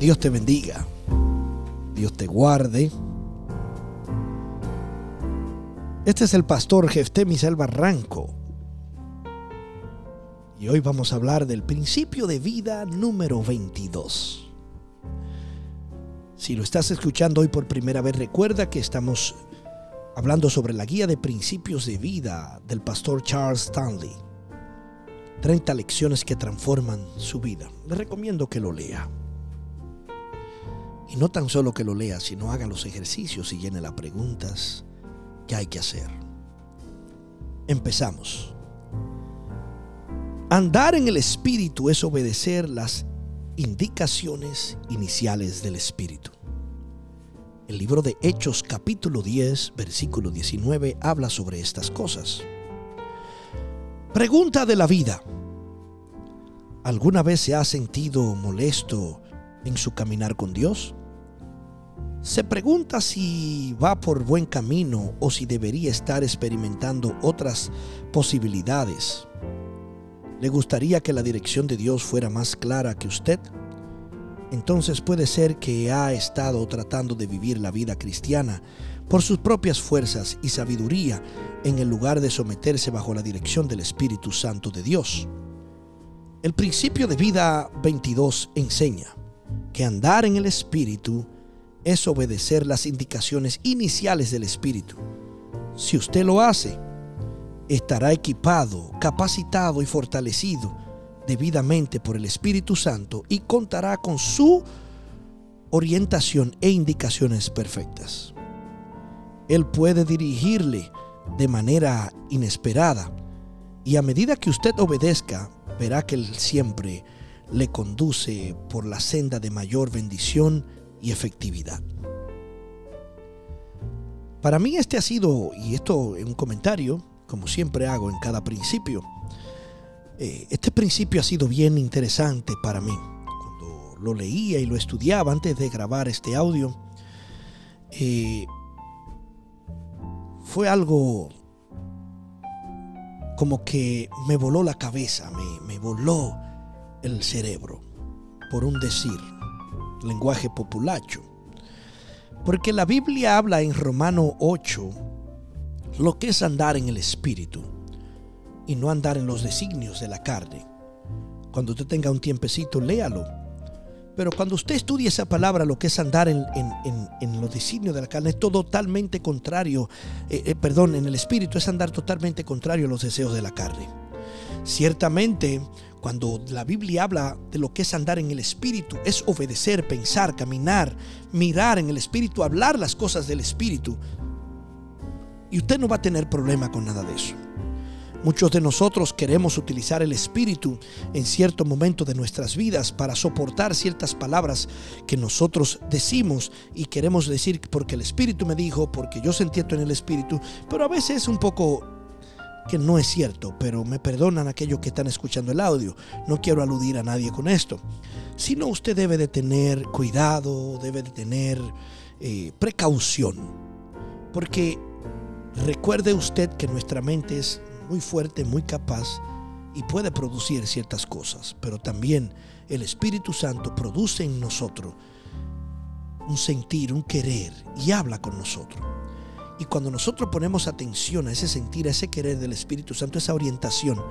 Dios te bendiga. Dios te guarde. Este es el pastor Jefté Misel Barranco. Y hoy vamos a hablar del principio de vida número 22. Si lo estás escuchando hoy por primera vez, recuerda que estamos hablando sobre la guía de principios de vida del pastor Charles Stanley. 30 lecciones que transforman su vida. Le recomiendo que lo lea. Y no tan solo que lo lea, sino haga los ejercicios y llene las preguntas que hay que hacer. Empezamos. Andar en el Espíritu es obedecer las indicaciones iniciales del Espíritu. El libro de Hechos capítulo 10, versículo 19 habla sobre estas cosas. Pregunta de la vida. ¿Alguna vez se ha sentido molesto en su caminar con Dios? Se pregunta si va por buen camino o si debería estar experimentando otras posibilidades. ¿Le gustaría que la dirección de Dios fuera más clara que usted? Entonces puede ser que ha estado tratando de vivir la vida cristiana por sus propias fuerzas y sabiduría en el lugar de someterse bajo la dirección del Espíritu Santo de Dios. El principio de vida 22 enseña que andar en el Espíritu es obedecer las indicaciones iniciales del Espíritu. Si usted lo hace, estará equipado, capacitado y fortalecido debidamente por el Espíritu Santo y contará con su orientación e indicaciones perfectas. Él puede dirigirle de manera inesperada y a medida que usted obedezca, verá que Él siempre le conduce por la senda de mayor bendición y efectividad. Para mí este ha sido, y esto en un comentario, como siempre hago en cada principio, eh, este principio ha sido bien interesante para mí. Cuando lo leía y lo estudiaba antes de grabar este audio, eh, fue algo como que me voló la cabeza, me, me voló el cerebro, por un decir lenguaje populacho. Porque la Biblia habla en Romano 8 lo que es andar en el Espíritu y no andar en los designios de la carne. Cuando usted tenga un tiempecito, léalo. Pero cuando usted estudia esa palabra, lo que es andar en, los designios de la carne, es totalmente contrario, eh, eh, perdón, en el Espíritu es andar totalmente contrario a los deseos de la carne. Ciertamente, cuando la Biblia habla de lo que es andar en el Espíritu, es obedecer, pensar, caminar, mirar en el Espíritu, hablar las cosas del Espíritu. Y usted no va a tener problema con nada de eso. Muchos de nosotros queremos utilizar el Espíritu en cierto momento de nuestras vidas para soportar ciertas palabras que nosotros decimos y queremos decir porque el Espíritu me dijo, porque yo sentí esto en el Espíritu, pero a veces es un poco que no es cierto, pero me perdonan aquellos que están escuchando el audio. No quiero aludir a nadie con esto. Sino usted debe de tener cuidado, debe de tener eh, precaución. Porque recuerde usted que nuestra mente es muy fuerte, muy capaz y puede producir ciertas cosas, pero también el Espíritu Santo produce en nosotros un sentir, un querer y habla con nosotros. Y cuando nosotros ponemos atención a ese sentir, a ese querer del Espíritu Santo, esa orientación,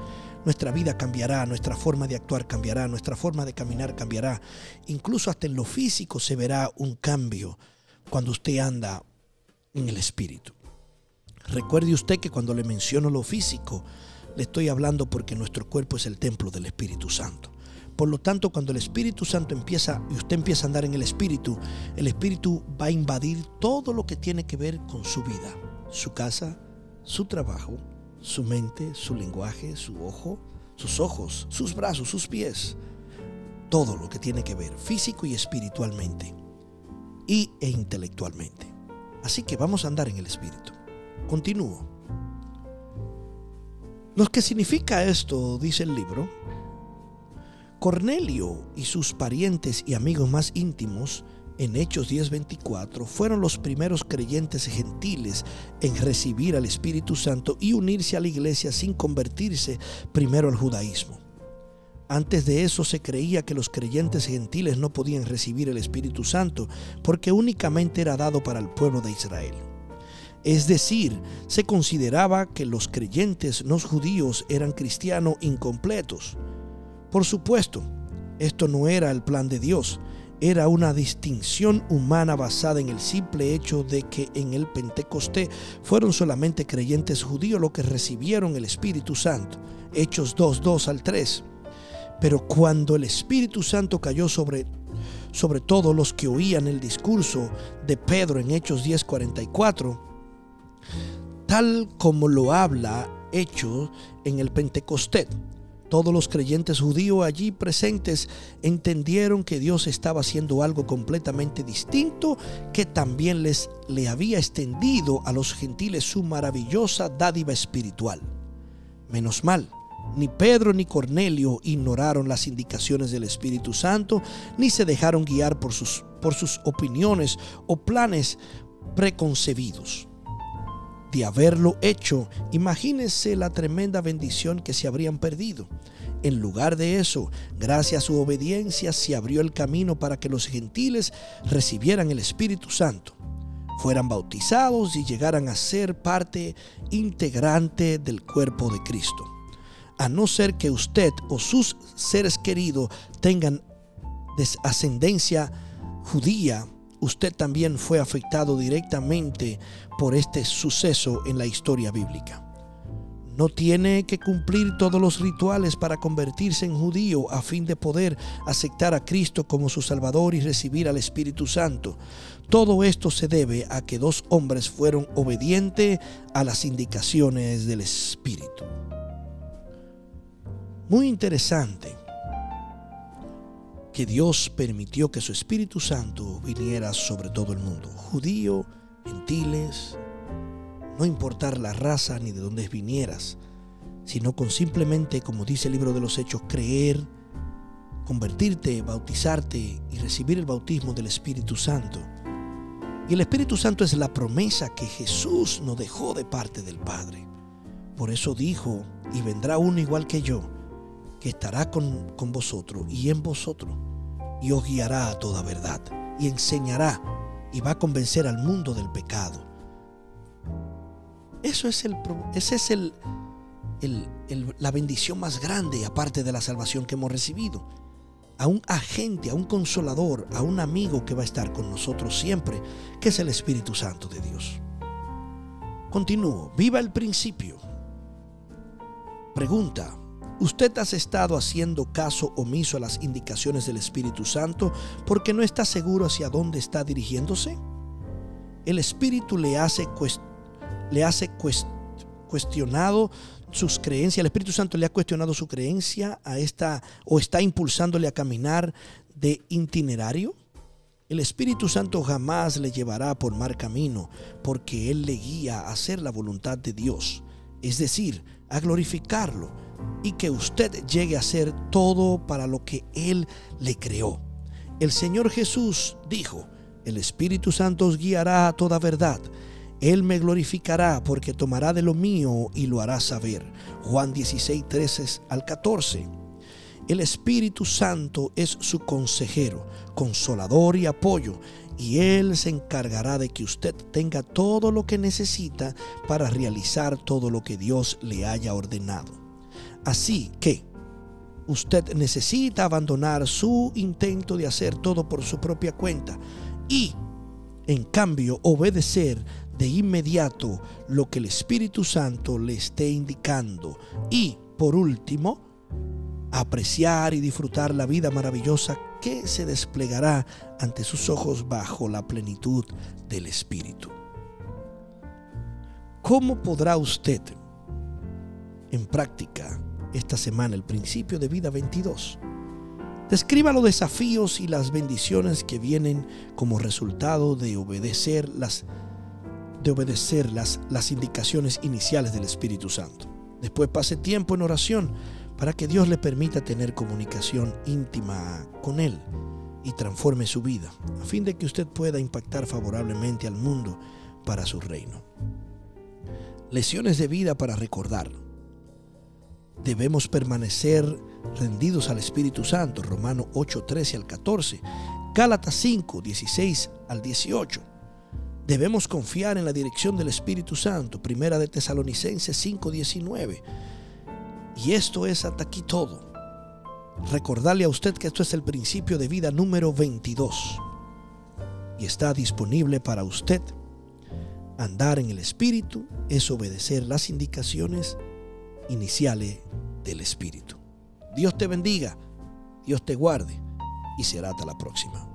nuestra vida cambiará, nuestra forma de actuar cambiará, nuestra forma de caminar cambiará. Incluso hasta en lo físico se verá un cambio cuando usted anda en el Espíritu. Recuerde usted que cuando le menciono lo físico, le estoy hablando porque nuestro cuerpo es el templo del Espíritu Santo. Por lo tanto, cuando el Espíritu Santo empieza y usted empieza a andar en el Espíritu, el Espíritu va a invadir todo lo que tiene que ver con su vida, su casa, su trabajo, su mente, su lenguaje, su ojo, sus ojos, sus brazos, sus pies, todo lo que tiene que ver físico y espiritualmente y e intelectualmente. Así que vamos a andar en el Espíritu. Continúo. Lo que significa esto, dice el libro, Cornelio y sus parientes y amigos más íntimos en Hechos 10:24 fueron los primeros creyentes gentiles en recibir al Espíritu Santo y unirse a la iglesia sin convertirse primero al judaísmo. Antes de eso se creía que los creyentes gentiles no podían recibir el Espíritu Santo porque únicamente era dado para el pueblo de Israel. Es decir, se consideraba que los creyentes no judíos eran cristianos incompletos. Por supuesto, esto no era el plan de Dios, era una distinción humana basada en el simple hecho de que en el Pentecostés fueron solamente creyentes judíos los que recibieron el Espíritu Santo. Hechos 2, 2 al 3. Pero cuando el Espíritu Santo cayó sobre, sobre todos los que oían el discurso de Pedro en Hechos 10, 44, tal como lo habla Hechos en el Pentecostés, todos los creyentes judíos allí presentes entendieron que Dios estaba haciendo algo completamente distinto, que también les le había extendido a los gentiles su maravillosa dádiva espiritual. Menos mal, ni Pedro ni Cornelio ignoraron las indicaciones del Espíritu Santo, ni se dejaron guiar por sus, por sus opiniones o planes preconcebidos de haberlo hecho, imagínense la tremenda bendición que se habrían perdido. En lugar de eso, gracias a su obediencia se abrió el camino para que los gentiles recibieran el Espíritu Santo, fueran bautizados y llegaran a ser parte integrante del cuerpo de Cristo. A no ser que usted o sus seres queridos tengan ascendencia judía, usted también fue afectado directamente por este suceso en la historia bíblica. No tiene que cumplir todos los rituales para convertirse en judío a fin de poder aceptar a Cristo como su Salvador y recibir al Espíritu Santo. Todo esto se debe a que dos hombres fueron obedientes a las indicaciones del Espíritu. Muy interesante que Dios permitió que su Espíritu Santo viniera sobre todo el mundo, judío, gentiles, no importar la raza ni de dónde vinieras, sino con simplemente, como dice el libro de los Hechos, creer, convertirte, bautizarte y recibir el bautismo del Espíritu Santo. Y el Espíritu Santo es la promesa que Jesús nos dejó de parte del Padre. Por eso dijo, y vendrá uno igual que yo, que estará con, con vosotros y en vosotros y os guiará a toda verdad y enseñará y va a convencer al mundo del pecado. Eso es el, ese es el, la bendición más grande aparte de la salvación que hemos recibido. A un agente, a un consolador, a un amigo que va a estar con nosotros siempre, que es el Espíritu Santo de Dios. Continúo. Viva el principio. Pregunta. Usted ha estado haciendo caso omiso a las indicaciones del Espíritu Santo porque no está seguro hacia dónde está dirigiéndose. El Espíritu le hace, le hace cuestionado sus creencias. El Espíritu Santo le ha cuestionado su creencia a esta o está impulsándole a caminar de itinerario. El Espíritu Santo jamás le llevará por mal camino porque Él le guía a hacer la voluntad de Dios, es decir, a glorificarlo y que usted llegue a ser todo para lo que Él le creó. El Señor Jesús dijo, el Espíritu Santo os guiará a toda verdad. Él me glorificará porque tomará de lo mío y lo hará saber. Juan 16, 13 al 14. El Espíritu Santo es su consejero, consolador y apoyo, y Él se encargará de que usted tenga todo lo que necesita para realizar todo lo que Dios le haya ordenado. Así que usted necesita abandonar su intento de hacer todo por su propia cuenta y, en cambio, obedecer de inmediato lo que el Espíritu Santo le esté indicando. Y, por último, apreciar y disfrutar la vida maravillosa que se desplegará ante sus ojos bajo la plenitud del Espíritu. ¿Cómo podrá usted en práctica esta semana, el principio de vida 22. Describa los desafíos y las bendiciones que vienen como resultado de obedecer las, de obedecer las, las indicaciones iniciales del Espíritu Santo. Después pase tiempo en oración para que Dios le permita tener comunicación íntima con Él y transforme su vida, a fin de que usted pueda impactar favorablemente al mundo para su reino. Lesiones de vida para recordar. debemos permanecer rendidos al Espíritu Santo, Romanos 8, 13 al 14, Gálatas 5, 16 al 18. Debemos confiar en la dirección del Espíritu Santo, Primera de Tesalonicenses 5, 19. Y esto es hasta aquí todo. Recordarle a usted que esto es el principio de vida número 22 y está disponible para usted. Andar en el Espíritu es obedecer las indicaciones iniciales del Espíritu. Dios te bendiga, Dios te guarde y será hasta la próxima.